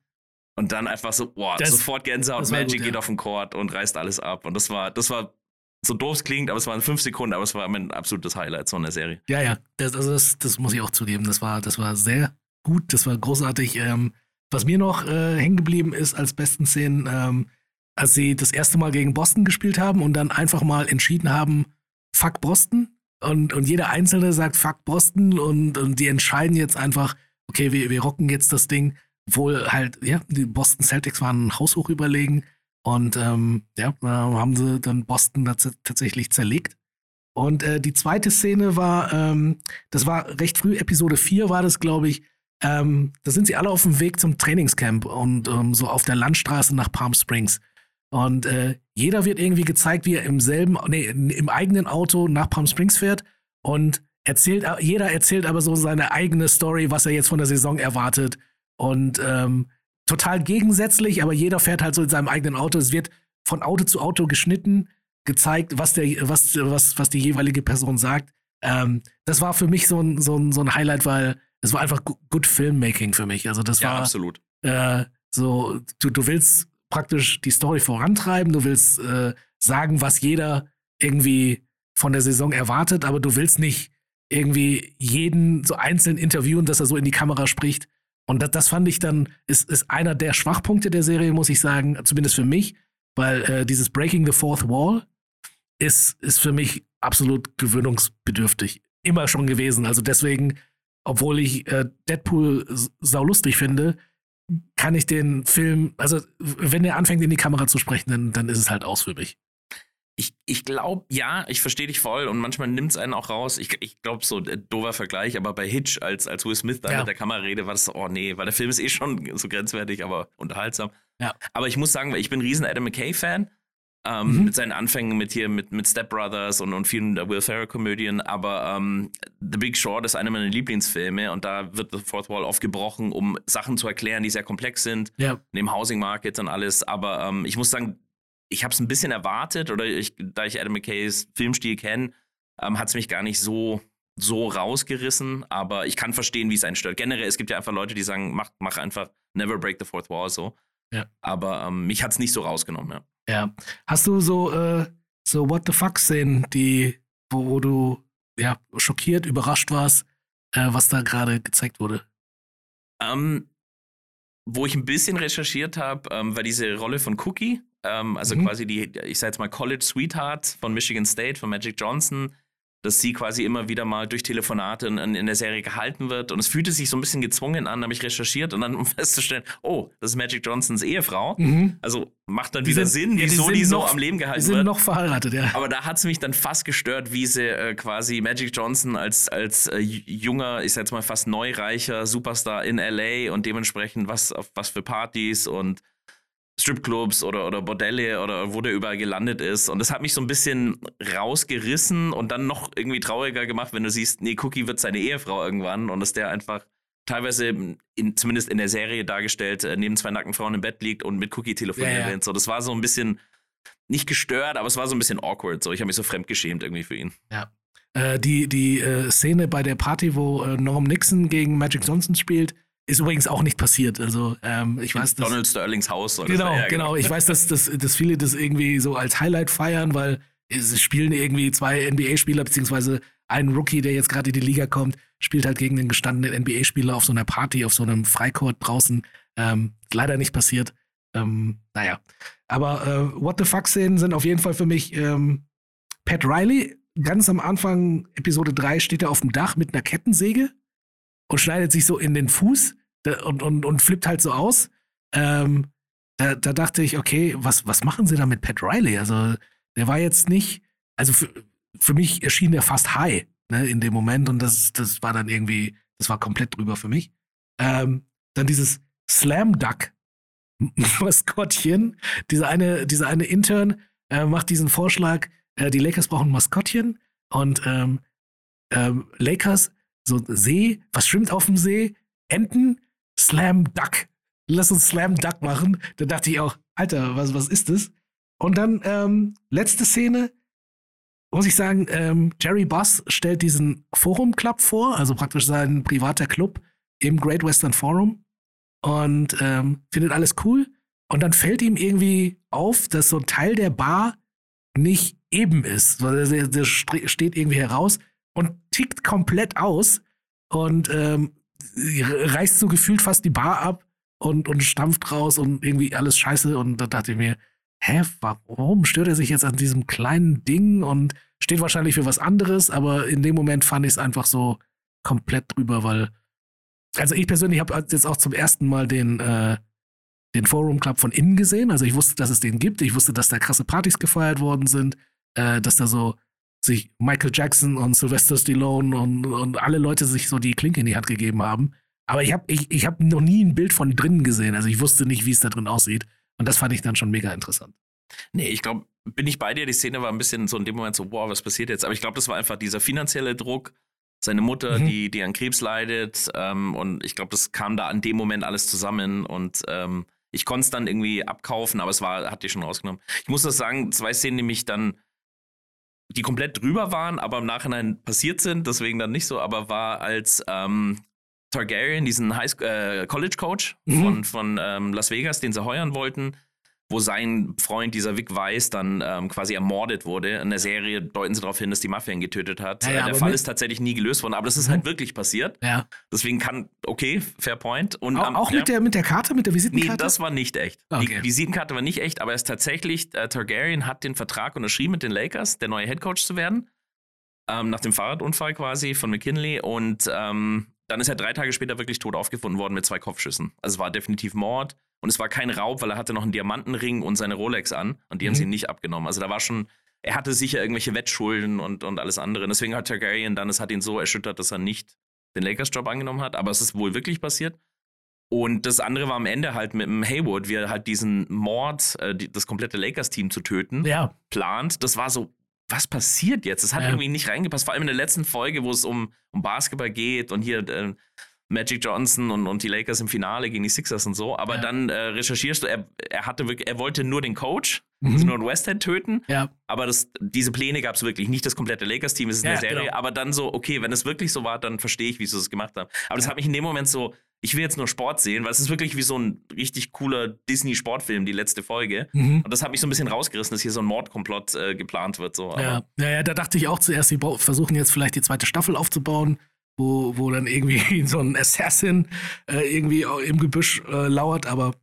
Und dann einfach so, boah, Das- sofort Gänsehaut, Magic gut, geht ja. auf den Court und reißt alles ab. Und das war, das war so doof es klingt, aber es waren fünf Sekunden, aber es war mein absolutes Highlight so einer Serie. Ja, ja, das, also das, das muss ich auch zugeben. Das war, das war sehr gut, das war großartig. Ähm, was mir noch äh, hängen geblieben ist als besten Szenen, ähm, als sie das erste Mal gegen Boston gespielt haben und dann einfach mal entschieden haben, fuck Boston. Und, und jeder Einzelne sagt fuck Boston und, und die entscheiden jetzt einfach, okay, wir, wir rocken jetzt das Ding. Obwohl halt, ja, die Boston Celtics waren haushoch überlegen. Und ähm, ja, haben sie dann Boston tats tatsächlich zerlegt. Und äh, die zweite Szene war, ähm, das war recht früh, Episode 4 war das, glaube ich. Ähm, da sind sie alle auf dem Weg zum Trainingscamp und ähm, so auf der Landstraße nach Palm Springs. Und äh, jeder wird irgendwie gezeigt, wie er im selben, nee, im eigenen Auto nach Palm Springs fährt und erzählt, jeder erzählt aber so seine eigene Story, was er jetzt von der Saison erwartet. Und ähm, total gegensätzlich, aber jeder fährt halt so in seinem eigenen Auto. Es wird von Auto zu Auto geschnitten, gezeigt, was, der, was, was, was die jeweilige Person sagt. Ähm, das war für mich so ein, so ein, so ein Highlight, weil es war einfach good Filmmaking für mich. Also das Ja, war absolut. äh, so, du, du willst praktisch die Story vorantreiben, du willst äh, sagen, was jeder irgendwie von der Saison erwartet, aber du willst nicht irgendwie jeden so einzeln interviewen, dass er so in die Kamera spricht. Und das, das fand ich dann, ist, ist einer der Schwachpunkte der Serie, muss ich sagen, zumindest für mich, weil äh, dieses Breaking the Fourth Wall ist, ist für mich absolut gewöhnungsbedürftig. Immer schon gewesen. Also deswegen, obwohl ich äh, Deadpool saulustig finde, kann ich den Film, also wenn er anfängt in die Kamera zu sprechen, dann, dann ist es halt aus für mich. Ich, ich glaube, ja, ich verstehe dich voll und manchmal nimmt es einen auch raus. Ich, ich glaube, so äh, doofer Vergleich, aber bei Hitch, als, als Will Smith da Ja. mit der Kamera redet, war das so, oh nee, weil der Film ist eh schon so grenzwertig, aber unterhaltsam. Ja. Aber ich muss sagen, ich bin ein riesen Adam McKay-Fan. Ähm, Mhm. Mit seinen Anfängen mit hier, mit, mit Step Brothers und, und vielen der Will Ferrell-Komödien. Aber ähm, The Big Short ist einer meiner Lieblingsfilme und da wird The Fourth Wall oft gebrochen, um Sachen zu erklären, die sehr komplex sind Ja, dem Housing Market und alles. Aber ähm, ich muss sagen, ich habe es ein bisschen erwartet oder ich, da ich Adam McKays Filmstil kenne, ähm, hat es mich gar nicht so so rausgerissen. Aber ich kann verstehen, wie es einen stört. Generell, es gibt ja einfach Leute, die sagen, mach, mach einfach Never Break the Fourth Wall so. Ja. Aber ähm, mich hat es nicht so rausgenommen. Ja. ja. Hast du so, äh, so What the fuck-Szenen, die, wo, wo du ja, schockiert, überrascht warst, äh, was da gerade gezeigt wurde? Ähm, wo ich ein bisschen recherchiert habe, ähm, war diese Rolle von Cookie, ähm, also Mhm. quasi die, ich sag jetzt mal College Sweetheart von Michigan State, von Magic Johnson, dass sie quasi immer wieder mal durch Telefonate in, in der Serie gehalten wird. Und es fühlte sich so ein bisschen gezwungen an, habe ich recherchiert und dann um festzustellen, oh, das ist Magic Johnsons Ehefrau. Mhm. Also macht dann Die wieder sind- Sinn, ja, die wieso sind die, so noch- am Leben Die gehalten sind wird. noch verheiratet, ja. Aber da hat es mich dann fast gestört, wie sie äh, quasi Magic Johnson als, als äh, junger, ich sag jetzt mal fast neureicher Superstar in LA und dementsprechend was auf was für Partys und Stripclubs oder, oder Bordelle oder wo der überall gelandet ist. Und das hat mich so ein bisschen rausgerissen und dann noch irgendwie trauriger gemacht, wenn du siehst, nee, Cookie wird seine Ehefrau irgendwann und dass der einfach teilweise, in, zumindest in der Serie dargestellt, äh, neben zwei nackten Frauen im Bett liegt und mit Cookie telefonieren Ja, ja. will. So, das war so ein bisschen nicht gestört, aber es war so ein bisschen awkward. So, ich habe mich so fremdgeschämt irgendwie für ihn. Ja. Äh, die die äh, Szene bei der Party, wo äh, Norm Nixon gegen Magic Johnson spielt, ist übrigens auch nicht passiert. Also ähm, ich weiß, dass, Donald Sterlings Haus. das Genau. Ja, genau. Ich weiß, dass, dass, dass viele das irgendwie so als Highlight feiern, weil es spielen irgendwie zwei NBA-Spieler, beziehungsweise ein Rookie, der jetzt gerade in die Liga kommt, spielt halt gegen den gestandenen NBA-Spieler auf so einer Party, auf so einem Freicourt draußen. Ähm, leider nicht passiert. Ähm, naja. Aber äh, What the Fuck-Szenen sind auf jeden Fall für mich ähm, Pat Riley. Ganz am Anfang, Episode 3, steht er auf dem Dach mit einer Kettensäge und schneidet sich so in den Fuß und, und, und flippt halt so aus. Ähm, da, da dachte ich, okay, was, was machen sie da mit Pat Riley? Also, der war jetzt nicht, also für, für mich erschien der fast high ne, in dem Moment und das, das war dann irgendwie, das war komplett drüber für mich. Ähm, dann dieses Slam Duck Maskottchen, dieser eine, dieser eine Intern äh, macht diesen Vorschlag, äh, die Lakers brauchen ein Maskottchen und ähm, ähm, Lakers, so See, was schwimmt auf dem See? Enten, Slam Duck. Lass uns Slam Duck machen. Da dachte ich auch, Alter, was, was ist das? Und dann ähm, letzte Szene, muss ich sagen, ähm, Jerry Buss stellt diesen Forum Club vor, also praktisch sein privater Club im Great Western Forum und ähm, findet alles cool. Und dann fällt ihm irgendwie auf, dass so ein Teil der Bar nicht eben ist. Der, der steht irgendwie heraus und tickt komplett aus und ähm, reißt so gefühlt fast die Bar ab und, und stampft raus und irgendwie alles scheiße. Und da dachte ich mir, hä, warum stört er sich jetzt an diesem kleinen Ding und steht wahrscheinlich für was anderes, aber in dem Moment fand ich es einfach so komplett drüber, weil, also ich persönlich habe jetzt auch zum ersten Mal den, äh, den Forum Club von innen gesehen. Also ich wusste, dass es den gibt. Ich wusste, dass da krasse Partys gefeiert worden sind, äh, dass da so sich Michael Jackson und Sylvester Stallone und, und alle Leute sich so die Klinke in die Hand gegeben haben. Aber ich habe ich, ich hab noch nie ein Bild von drinnen gesehen. Also ich wusste nicht, wie es da drin aussieht. Und das fand ich dann schon mega interessant. Nee, ich glaube, bin ich bei dir. Die Szene war ein bisschen so in dem Moment so, boah, was passiert jetzt? Aber ich glaube, das war einfach dieser finanzielle Druck. Seine Mutter, Mhm. die, die an Krebs leidet. Ähm, und ich glaube, das kam da an dem Moment alles zusammen. Und ähm, ich konnte es dann irgendwie abkaufen, aber es war, hat die schon rausgenommen. Ich muss das sagen, zwei Szenen, die mich dann, die komplett drüber waren, aber im Nachhinein passiert sind, deswegen dann nicht so, aber war als ähm, Targaryen, diesen High äh, College Coach Mhm. von, von ähm, Las Vegas, den sie heuern wollten, wo sein Freund, dieser Vic Weiss, dann ähm, quasi ermordet wurde. In der Serie deuten sie darauf hin, dass die Mafia ihn getötet hat. Ja, ja, Äh, der Fall ist tatsächlich nie gelöst worden, aber das ist Mhm. halt wirklich passiert. Ja. Deswegen kann, okay, fair point. Und Auch, am- auch mit, der, mit der Karte, mit der Nee, Visitenkarte? das war nicht echt. Okay. Die Visitenkarte war nicht echt, aber er ist tatsächlich, äh, Targaryen hat den Vertrag unterschrieben mit den Lakers, der neue Headcoach zu werden. Ähm, nach dem Fahrradunfall quasi von McKinley. Und ähm, dann ist er drei Tage später wirklich tot aufgefunden worden mit zwei Kopfschüssen. Also es war definitiv Mord. Und es war kein Raub, weil er hatte noch einen Diamantenring und seine Rolex an. Und die haben Mhm. sie ihm nicht abgenommen. Also da war schon, er hatte sicher irgendwelche Wettschulden und, und alles andere. Und deswegen hat Targaryen dann, es hat ihn so erschüttert, dass er nicht den Lakers-Job angenommen hat. Aber es ist wohl wirklich passiert. Und das andere war am Ende halt mit dem Haywood, wie er halt diesen Mord, äh, die, das komplette Lakers-Team zu töten, ja. plant. Das war so, was passiert jetzt? Das hat Ja. irgendwie nicht reingepasst. Vor allem in der letzten Folge, wo es um, um Basketball geht und hier äh, Magic Johnson und, und die Lakers im Finale gegen die Sixers und so. Aber Ja. dann äh, recherchierst du, er, er hatte wirklich, er wollte nur den Coach, Mhm. also nur Westhead töten. Ja. Aber das, diese Pläne gab es wirklich, nicht das komplette Lakers-Team, es ist Ja, eine Serie, genau. aber dann so, okay, wenn es wirklich so war, dann verstehe ich, wie sie das gemacht haben. Aber das hat mich in dem Moment so, ich will jetzt nur Sport sehen, weil es ist wirklich wie so ein richtig cooler Disney-Sportfilm, die letzte Folge. Mhm. Und das hat mich so ein bisschen rausgerissen, dass hier so ein Mordkomplott äh, geplant wird. So. Ja, ja, ja, da dachte ich auch zuerst, sie versuchen jetzt vielleicht die zweite Staffel aufzubauen, wo, wo dann irgendwie so ein Assassin äh, irgendwie im Gebüsch äh, lauert, aber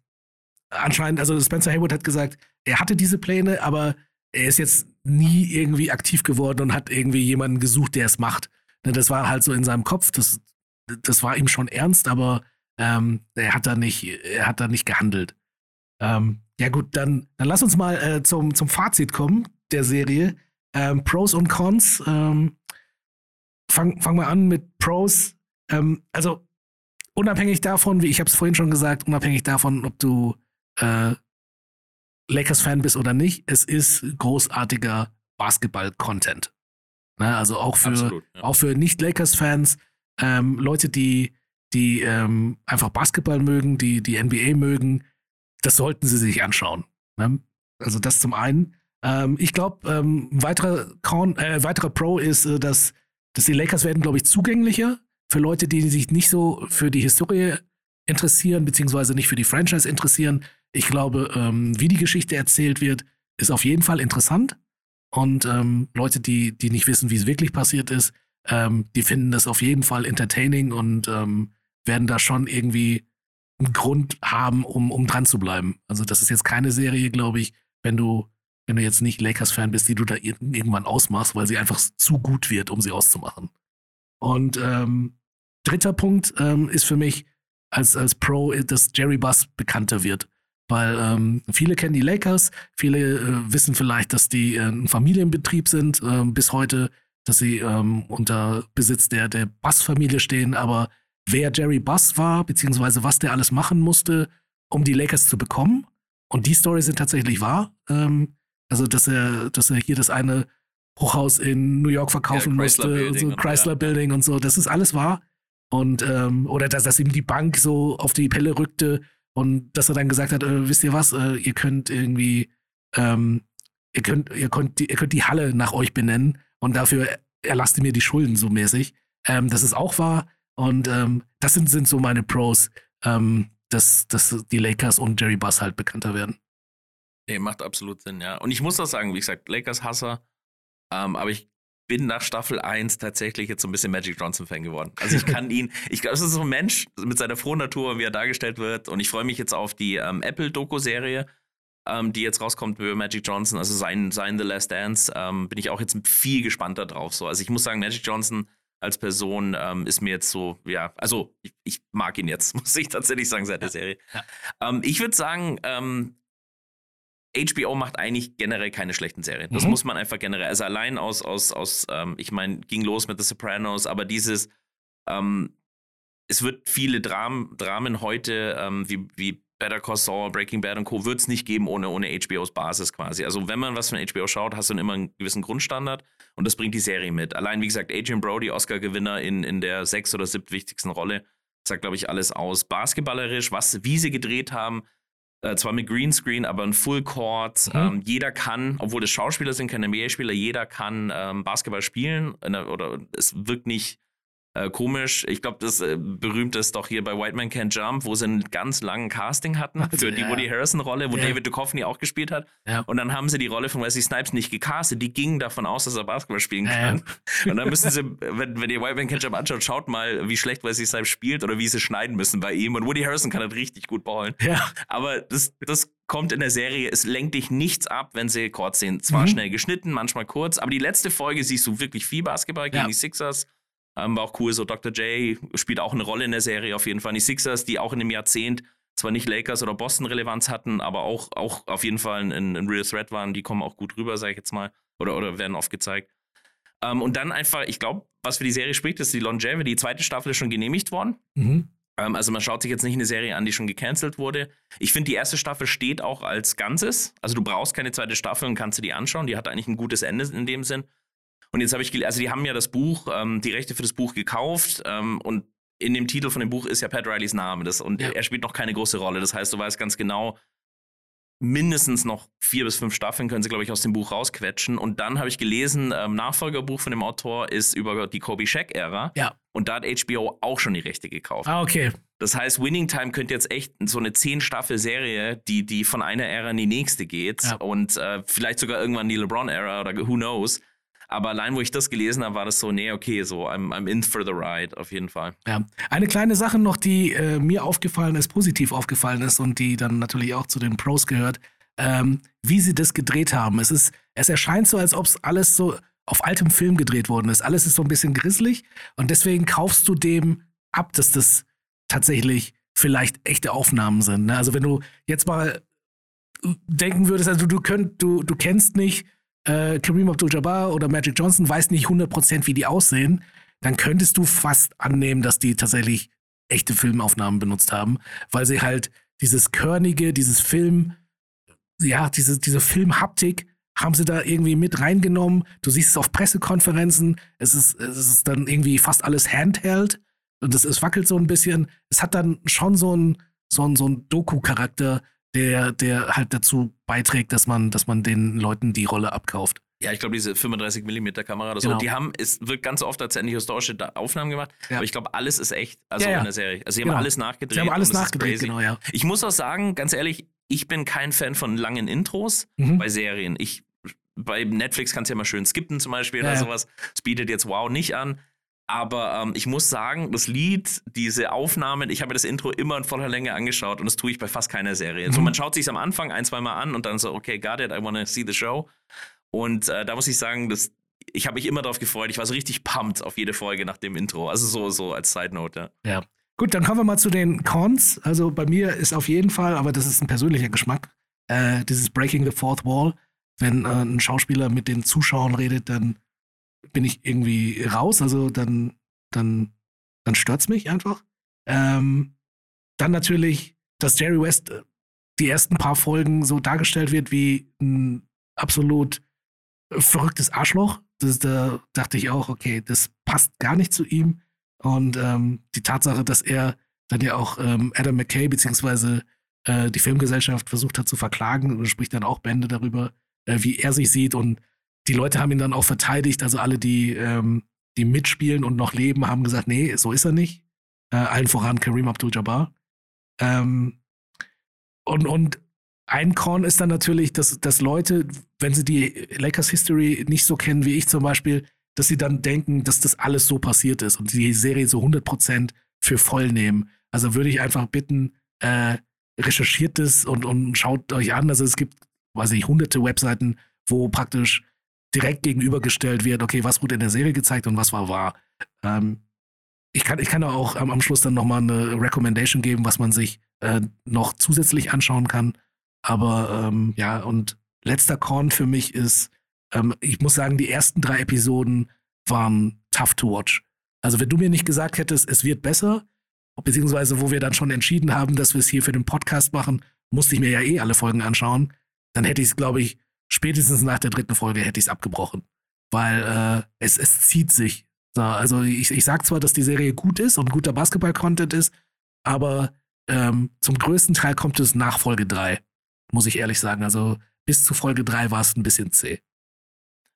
anscheinend, also Spencer Haywood hat gesagt, er hatte diese Pläne, aber er ist jetzt nie irgendwie aktiv geworden und hat irgendwie jemanden gesucht, der es macht. Ne, Das war halt so in seinem Kopf, das, das war ihm schon ernst, aber ähm, er hat da nicht, er hat da nicht gehandelt. Ähm, ja gut, dann, dann lass uns mal äh, zum, zum Fazit kommen der Serie. Ähm, Pros und Cons. Ähm, fang, fang mal an mit Pros. Ähm, also unabhängig davon, wie ich habe es vorhin schon gesagt, unabhängig davon, ob du äh, Lakers-Fan bist oder nicht, es ist großartiger Basketball-Content. Ne, also auch für, Absolut, ja. auch für Nicht-Lakers-Fans, ähm, Leute, die, die ähm, einfach Basketball mögen, die die NBA mögen, das sollten sie sich anschauen. Ne? Also das zum einen. Ähm, ich glaube, ähm, weiterer, Con, äh, weiterer Pro ist, äh, dass, dass die Lakers werden, glaube ich, zugänglicher für Leute, die sich nicht so für die Historie interessieren, beziehungsweise nicht für die Franchise interessieren. Ich glaube, ähm, wie die Geschichte erzählt wird, ist auf jeden Fall interessant. Und ähm, Leute, die, die nicht wissen, wie es wirklich passiert ist, ähm, die finden das auf jeden Fall entertaining und ähm, werden da schon irgendwie einen Grund haben, um, um dran zu bleiben. Also das ist jetzt keine Serie, glaube ich, wenn du, wenn du jetzt nicht Lakers-Fan bist, die du da irgendwann ausmachst, weil sie einfach zu gut wird, um sie auszumachen. Und ähm, dritter Punkt ähm, ist für mich als, als Pro, dass Jerry Buss bekannter wird. Weil ähm, viele kennen die Lakers, viele äh, wissen vielleicht, dass die äh, ein Familienbetrieb sind äh, bis heute, dass sie ähm, unter Besitz der, der Buss-Familie stehen, aber wer Jerry Buss war, beziehungsweise was der alles machen musste, um die Lakers zu bekommen. Und die Story sind tatsächlich wahr. Ähm, also, dass er, dass er hier das eine Hochhaus in New York verkaufen Ja, musste, Chrysler und so Building und- Chrysler ja. Building und so, das ist alles wahr. Und ähm, oder dass, dass ihm die Bank so auf die Pelle rückte und dass er dann gesagt hat, äh, wisst ihr was, äh, ihr könnt irgendwie, ähm, ihr könnt, ihr könnt, die, ihr könnt die Halle nach euch benennen und dafür erlasst ihr mir die Schulden so mäßig. Ähm, das ist auch wahr. Und ähm, das sind, sind so meine Pros, ähm, dass, dass die Lakers und Jerry Buss halt bekannter werden. Nee, macht absolut Sinn, ja. Und ich muss auch sagen, wie gesagt, Lakers-Hasser, ähm, aber ich bin nach Staffel 1 tatsächlich jetzt so ein bisschen Magic Johnson-Fan geworden. Also ich kann ihn, ich glaube, es ist so ein Mensch mit seiner frohen Natur, wie er dargestellt wird. Und ich freue mich jetzt auf die ähm, Apple-Doku-Serie, ähm, die jetzt rauskommt über Magic Johnson, also sein, sein The Last Dance. Ähm, bin ich auch jetzt viel gespannter drauf. So. Also ich muss sagen, Magic Johnson als Person ähm, ist mir jetzt so, ja, also ich, ich mag ihn jetzt, muss ich tatsächlich sagen, seit der Serie. ja. Ähm, ich würde sagen, ähm, HBO macht eigentlich generell keine schlechten Serien. Das Mhm. muss man einfach generell. Also allein aus, aus, aus ähm, ich meine, ging los mit The Sopranos, aber dieses, ähm, es wird viele Dram Dramen heute, ähm, wie, wie Better Call Saul, Breaking Bad und Co., wird es nicht geben ohne, ohne HBOs Basis quasi. Also wenn man was von HBO schaut, hast du dann immer einen gewissen Grundstandard und das bringt die Serie mit. Allein, wie gesagt, Adrian Brody, Oscar-Gewinner in, in der sechs- oder siebtwichtigsten Rolle, sagt, glaube ich, alles aus. Basketballerisch, was, wie sie gedreht haben, äh, zwar mit Greenscreen, aber ein Full Court. Mhm. Ähm, jeder kann, obwohl das Schauspieler sind, keine NBA-Spieler, jeder kann ähm, Basketball spielen. Der, oder es wirkt nicht äh, komisch. Ich glaube, das äh, berühmt ist doch hier bei White Man Can't Jump, wo sie einen ganz langen Casting hatten Also, für die ja. Woody Harrison-Rolle, wo Ja. David Duchovny auch gespielt hat. Ja. Und dann haben sie die Rolle von Wesley Snipes nicht gecastet. Die gingen davon aus, dass er Basketball spielen kann. Und dann müssen sie, wenn, wenn ihr White Man Can't Jump anschaut, schaut mal, wie schlecht Wesley Snipes spielt oder wie sie schneiden müssen bei ihm. Und Woody Harrison kann das richtig gut ballen. Aber das, das kommt in der Serie. Es lenkt dich nichts ab, wenn sie kurz sehen. Zwar Mhm. schnell geschnitten, manchmal kurz, aber die letzte Folge siehst du wirklich viel Basketball gegen die Sixers. Ähm, war auch cool, so Dr. J spielt auch eine Rolle in der Serie auf jeden Fall. Die Sixers, die auch in dem Jahrzehnt zwar nicht Lakers oder Boston Relevanz hatten, aber auch, auch auf jeden Fall ein, ein Real Threat waren, die kommen auch gut rüber, sag ich jetzt mal. Oder, oder werden oft gezeigt. Ähm, und dann einfach, ich glaube, was für die Serie spricht, ist die Longevity. Die zweite Staffel ist schon genehmigt worden. Mhm. Ähm, also man schaut sich jetzt nicht eine Serie an, die schon gecancelt wurde. Ich finde, die erste Staffel steht auch als Ganzes. Also du brauchst keine zweite Staffel und kannst dir die anschauen. Die hat eigentlich ein gutes Ende in dem Sinn. Und jetzt habe ich, also die haben ja das Buch, ähm, die Rechte für das Buch gekauft ähm, und in dem Titel von dem Buch ist ja Pat Rileys Name. Das, und Ja. er spielt noch keine große Rolle. Das heißt, du weißt ganz genau, mindestens noch vier bis fünf Staffeln können sie, glaube ich, aus dem Buch rausquetschen. Und dann habe ich gelesen, ähm, Nachfolgerbuch von dem Autor ist über die Kobe Shaq-Ära. Ja. Und da hat HBO auch schon die Rechte gekauft. Ah, okay. Das heißt, Winning Time könnte jetzt echt so eine zehn-Staffel-Serie, die, die von einer Ära in die nächste geht Ja. und äh, vielleicht sogar irgendwann die LeBron-Ära oder who knows. Aber allein, wo ich das gelesen habe, war das so, nee, okay, so, I'm, I'm in for the ride, auf jeden Fall. Ja. Eine kleine Sache noch, die äh, mir aufgefallen ist, positiv aufgefallen ist und die dann natürlich auch zu den Pros gehört, ähm, wie sie das gedreht haben. Es ist, es erscheint so, als ob es alles so auf altem Film gedreht worden ist. Alles ist so ein bisschen grisselig und deswegen kaufst du dem ab, dass das tatsächlich vielleicht echte Aufnahmen sind. Ne? Also wenn du jetzt mal denken würdest, also du, könnt, du, du kennst nicht äh, Kareem Abdul-Jabbar oder Magic Johnson, weißt nicht 100% wie die aussehen, dann könntest du fast annehmen, dass die tatsächlich echte Filmaufnahmen benutzt haben, weil sie halt dieses Körnige, dieses Film, ja, diese, diese Filmhaptik haben sie da irgendwie mit reingenommen. Du siehst es auf Pressekonferenzen, es ist, es ist dann irgendwie fast alles Handheld und es, es wackelt so ein bisschen. Es hat dann schon so einen so einen, so einen Doku-Charakter, der, der halt dazu beiträgt, dass man, dass man den Leuten die Rolle abkauft. Ja, ich glaube, diese 35 mm Kamera oder so, Genau. die haben, es wird ganz oft als endlich historische Aufnahmen gemacht, Ja. aber ich glaube, alles ist echt, also Ja, ja. in der Serie. Also sie Genau. haben alles nachgedreht. Sie haben alles nachgedreht, genau, ja. Ich muss auch sagen, ganz ehrlich, ich bin kein Fan von langen Intros Mhm. bei Serien. Ich, bei Netflix kannst du ja mal schön skippen zum Beispiel oder sowas. Das bietet jetzt Wow nicht an. Aber ähm, ich muss sagen, das Lied, diese Aufnahmen, ich habe mir das Intro immer in voller Länge angeschaut und das tue ich bei fast keiner Serie. So, Mhm. man schaut sich am Anfang ein, zwei Mal an und dann so, okay, got it, I wanna see the show. Und äh, da muss ich sagen, das, ich habe mich immer darauf gefreut. Ich war so richtig pumped auf jede Folge nach dem Intro. Also so, so als Side Note, ja. Ja. Gut, dann kommen wir mal zu den Cons. Also bei mir ist auf jeden Fall, aber das ist ein persönlicher Geschmack, äh, dieses Breaking the Fourth Wall. Wenn äh, ein Schauspieler mit den Zuschauern redet, dann bin ich irgendwie raus. Also dann, dann, dann stört's mich einfach. Ähm, dann natürlich, dass Jerry West äh, die ersten paar Folgen so dargestellt wird wie ein absolut verrücktes Arschloch. Das, da dachte ich auch, okay, das passt gar nicht zu ihm. Und ähm, die Tatsache, dass er dann ja auch ähm, Adam McKay beziehungsweise äh, die Filmgesellschaft versucht hat zu verklagen spricht dann auch Bände darüber, äh, wie er sich sieht. Und die Leute haben ihn dann auch verteidigt. Also alle, die, ähm, die mitspielen und noch leben, haben gesagt, nee, so ist er nicht. Äh, allen voran Kareem Abdul-Jabbar. Ähm, und, und ein Korn ist dann natürlich, dass, dass Leute, wenn sie die Lakers History nicht so kennen wie ich zum Beispiel, dass sie dann denken, dass das alles so passiert ist und die Serie so 100% für voll nehmen. Also würde ich einfach bitten, äh, recherchiert es und, und schaut euch an. Also es gibt, weiß ich, hunderte Webseiten, wo praktisch direkt gegenübergestellt wird, okay, was wurde in der Serie gezeigt und was war wahr. Ähm, ich kann, ich kann auch am, am Schluss dann nochmal eine Recommendation geben, was man sich äh, noch zusätzlich anschauen kann. Aber ähm, ja, und letzter Korn für mich ist, ähm, ich muss sagen, die ersten drei Episoden waren tough to watch. Also wenn du mir nicht gesagt hättest, es wird besser, beziehungsweise wo wir dann schon entschieden haben, dass wir es hier für den Podcast machen, musste ich mir ja eh alle Folgen anschauen, dann hätte ich es, glaube ich, spätestens nach der dritten Folge hätte ich es abgebrochen. Weil äh, es, es zieht sich. So, also ich, ich sag zwar, dass die Serie gut ist und guter Basketball-Content ist, aber ähm, zum größten Teil kommt es nach Folge 3, muss ich ehrlich sagen. Also bis zu Folge 3 war es ein bisschen zäh.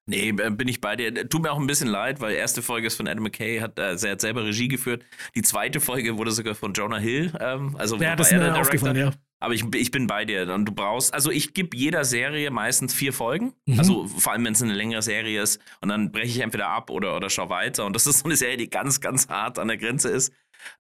Nee, äh, bin ich bei dir. Tut mir auch ein bisschen leid, weil erste Folge ist von Adam McKay, hat, äh, er hat selber Regie geführt. Die zweite Folge wurde sogar von Jonah Hill. Ähm, also Ja, das ist mir Director. aufgefallen, ja. Aber ich, ich bin bei dir. Und du brauchst, also ich gebe jeder Serie meistens vier Folgen. Mhm. Also vor allem, wenn es eine längere Serie ist. Und dann breche ich entweder ab oder, oder schau weiter. Und das ist so eine Serie, die ganz, ganz hart an der Grenze ist.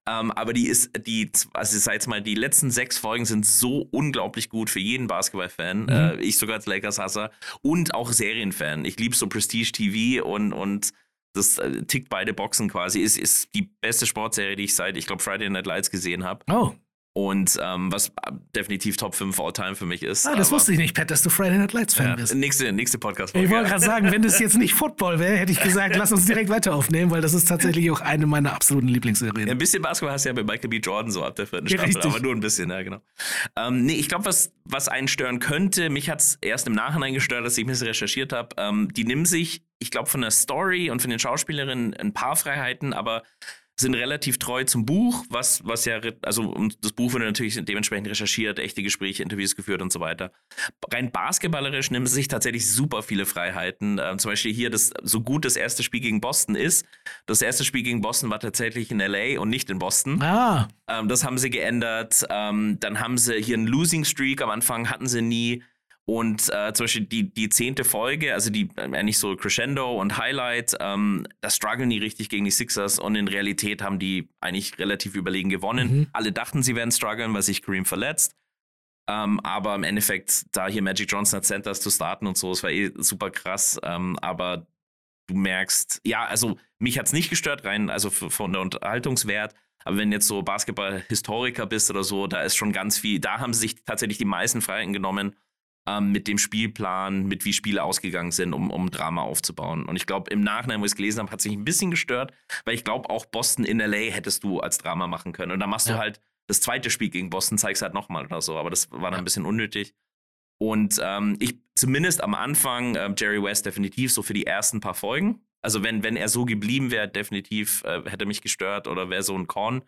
Ähm, aber die ist, die, also ich sag jetzt mal, die letzten sechs Folgen sind so unglaublich gut für jeden Basketball-Fan. Mhm. Äh, ich sogar als Lakers-Hasser und auch Serienfan. Ich liebe so Prestige-TV und, und das äh, tickt beide Boxen quasi. Ist, ist die beste Sportserie, die ich seit, ich glaube, Friday Night Lights gesehen habe. Oh, Und ähm, was äh, definitiv Top 5 All-Time für mich ist. ah, das wusste ich nicht, Pat, dass du Friday Night Lights Fan ja, bist. nächste, nächste podcast Ich wollte gerade sagen, wenn das jetzt nicht Football wäre, hätte ich gesagt, lass uns direkt weiter aufnehmen, weil das ist tatsächlich auch eine meiner absoluten Lieblingsserien. Ein bisschen Basketball hast du ja bei Michael B. Jordan so ab der vierten Ja, Staffel, richtig. aber nur ein bisschen, ja, genau. Ähm, nee, ich glaube, was, was einen stören könnte, mich hat es erst im Nachhinein gestört, dass ich ein bisschen recherchiert habe. Ähm, die nehmen sich, ich glaube, von der Story und von den Schauspielerinnen ein paar Freiheiten, aber sind relativ treu zum Buch, was, was ja, also das Buch wurde natürlich dementsprechend recherchiert, echte Gespräche, Interviews geführt und so weiter. Rein basketballerisch nehmen sie sich tatsächlich super viele Freiheiten. Ähm, zum Beispiel hier, das, so gut das erste Spiel gegen Boston ist, das erste Spiel gegen Boston war tatsächlich in LA und nicht in Boston. Ah, Ähm, das haben sie geändert. Ähm, dann haben sie hier einen Losing Streak am Anfang hatten sie nie. Und äh, zum Beispiel die, die zehnte Folge, also die äh, eigentlich so Crescendo und Highlight, ähm, da strugglen die richtig gegen die Sixers und in Realität haben die eigentlich relativ überlegen gewonnen. Mhm. Alle dachten, sie werden strugglen, weil sich Kareem verletzt. Ähm, aber im Endeffekt, da hier Magic Johnson hat Centers zu starten und so, es war eh super krass. Ähm, aber du merkst, ja, also mich hat es nicht gestört, rein, also von der Unterhaltungswert. Aber wenn jetzt so Basketball-Historiker bist oder so, da ist schon ganz viel, da haben sie sich tatsächlich die meisten Freiheiten genommen ähm, mit dem Spielplan, mit wie Spiele ausgegangen sind, um, um Drama aufzubauen. Und ich glaube, im Nachhinein, wo ich es gelesen habe, hat sich ein bisschen gestört, weil ich glaube, auch Boston in LA hättest du als Drama machen können. Und dann machst Ja. du halt das zweite Spiel gegen Boston, zeigst halt nochmal oder so. Aber das war dann ein bisschen unnötig. Und ähm, ich, zumindest am Anfang, ähm, Jerry West definitiv so für die ersten paar Folgen. Also wenn, wenn er so geblieben wäre, definitiv äh, hätte mich gestört oder wäre so ein Korn.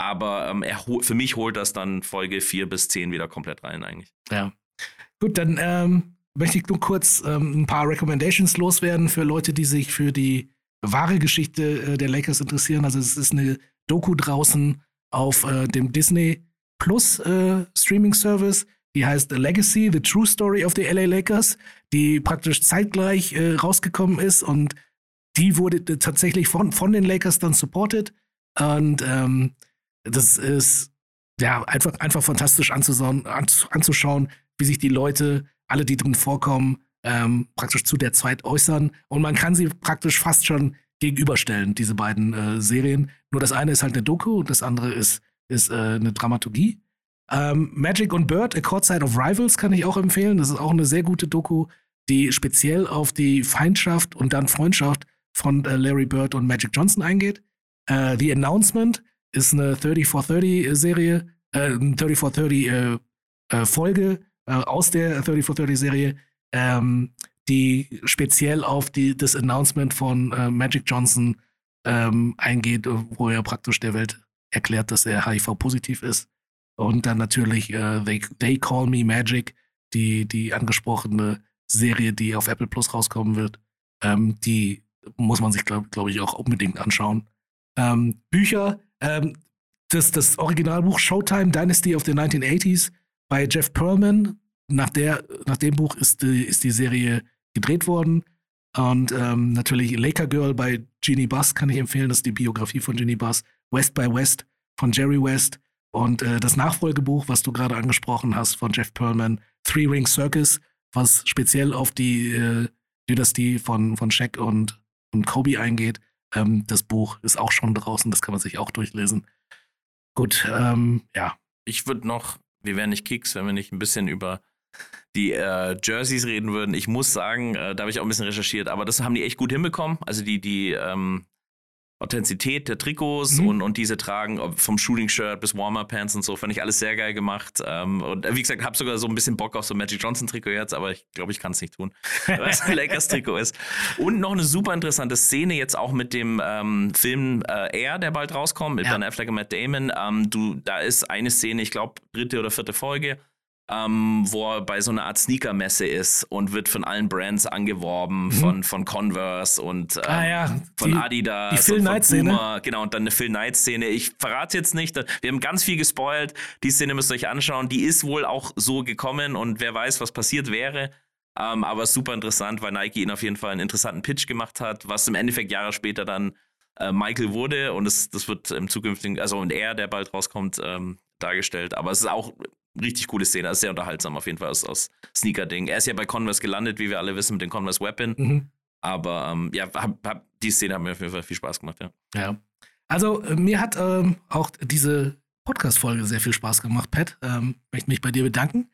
Aber ähm, er, für mich holt das dann Folge 4 bis 10 wieder komplett rein eigentlich. Ja. Gut, dann ähm, möchte ich nur kurz ähm, ein paar Recommendations loswerden für Leute, die sich für die wahre Geschichte äh, der Lakers interessieren. Also es ist eine Doku draußen auf äh, dem Disney Plus äh, Streaming Service. Die heißt The Legacy, The True Story of the LA Lakers, die praktisch zeitgleich äh, rausgekommen ist und die wurde tatsächlich von, von den Lakers dann supported. Und ähm, das ist ja einfach, einfach fantastisch anzuschauen, anzuschauen, wie sich die Leute, alle, die drin vorkommen, ähm, praktisch zu der Zeit äußern. Und man kann sie praktisch fast schon gegenüberstellen, diese beiden äh, Serien. Nur das eine ist halt eine Doku und das andere ist, ist äh, eine Dramaturgie. Ähm, Magic und Bird, A Court Side of Rivals kann ich auch empfehlen. Das ist auch eine sehr gute Doku, die speziell auf die Feindschaft und dann Freundschaft von äh, Larry Bird und Magic Johnson eingeht. Äh, The Announcement ist eine 3430-Serie, äh, 3430 äh, äh, Folge äh, aus der 3430-Serie, ähm, die speziell auf die, das Announcement von äh, Magic Johnson ähm, eingeht, wo er praktisch der Welt erklärt, dass er HIV-positiv ist. Und dann natürlich äh, They, They Call Me Magic, die, die angesprochene Serie, die auf Apple Plus rauskommen wird. Ähm, die muss man sich, glaube glaub ich, auch unbedingt anschauen. Ähm, Bücher, ähm, das, das Originalbuch Showtime Dynasty of the 1980s bei Jeff Perlman. Nach, der, nach dem Buch ist die, ist die Serie gedreht worden. Und ähm, natürlich Laker Girl bei Jeannie Buss kann ich empfehlen. Das ist die Biografie von Jeannie Buss. West by West von Jerry West. Und äh, das Nachfolgebuch, was du gerade angesprochen hast, von Jeff Perlman, Three Ring Circus, was speziell auf die äh, Dynastie von, von Shaq und, und Kobe eingeht. Ähm, das Buch ist auch schon draußen, das kann man sich auch durchlesen. Gut, ähm, ja. Ich würde noch, wir wären nicht Kicks, wenn wir nicht ein bisschen über die äh, Jerseys reden würden. Ich muss sagen, äh, da habe ich auch ein bisschen recherchiert, aber das haben die echt gut hinbekommen. Also die, die ähm, Authentizität der Trikots mhm. und, und diese tragen, vom Shooting-Shirt bis Warmer-Pants und so, fand ich alles sehr geil gemacht. Ähm, und wie gesagt, habe sogar so ein bisschen Bock auf so ein Magic Johnson-Trikot jetzt, aber ich glaube, ich kann es nicht tun, weil es ein Lakers-Trikot ist. Und noch eine super interessante Szene jetzt auch mit dem ähm, Film äh, Air, der bald rauskommt, mit ja. Ben Affleck und Matt Damon. Ähm, du, da ist eine Szene, ich glaube, dritte oder vierte Folge, ähm, wo er bei so einer Art Sneaker-Messe ist und wird von allen Brands angeworben, mhm. von, von Converse und ähm, ah, ja. von die, Adidas. Die Phil Knight-Szene. Genau, und dann eine Phil Knight-Szene. Ich verrate jetzt nicht, wir haben ganz viel gespoilt. Die Szene müsst ihr euch anschauen. Die ist wohl auch so gekommen und wer weiß, was passiert wäre. Ähm, aber super interessant, weil Nike ihn auf jeden Fall einen interessanten Pitch gemacht hat, was im Endeffekt Jahre später dann äh, Michael wurde und es, das wird im zukünftigen, also und er, der bald rauskommt, ähm, dargestellt. Aber es ist auch richtig coole Szene, also sehr unterhaltsam auf jeden Fall aus, aus Sneaker-Ding. Er ist ja bei Converse gelandet, wie wir alle wissen, mit dem Converse Weapon. Mhm. Aber ähm, ja, hab, hab, die Szene hat mir auf jeden Fall viel Spaß gemacht, ja. Ja. Also äh, mir hat ähm, auch diese Podcast-Folge sehr viel Spaß gemacht, Pat. Ähm, möchte mich bei dir bedanken,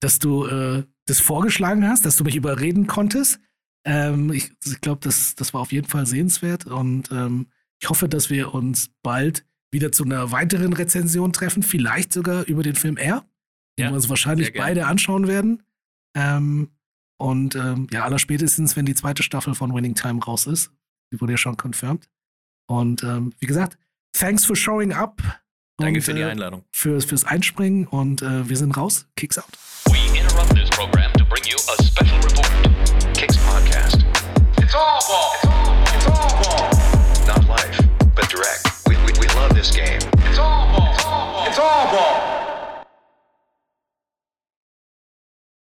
dass du äh, das vorgeschlagen hast, dass du mich überreden konntest. Ähm, ich, ich glaube, das, das war auf jeden Fall sehenswert und ähm, ich hoffe, dass wir uns bald wieder zu einer weiteren Rezension treffen, vielleicht sogar über den Film R die ja, wir uns wahrscheinlich beide anschauen werden. Ähm, und ähm, ja, allerspätestens, wenn die zweite Staffel von Winning Time raus ist. Die wurde ja schon confirmed. Und ähm, wie gesagt, thanks for showing up. Danke und, für die äh, Einladung. Äh, fürs, fürs Einspringen und äh, wir sind raus. Kicks out. We interrupt this program to bring you a special report. Kicks Podcast. It's all ball. It's all ball. It's all ball. Not live, but direct. We, we, we love this game. It's all ball. It's all ball. It's all ball.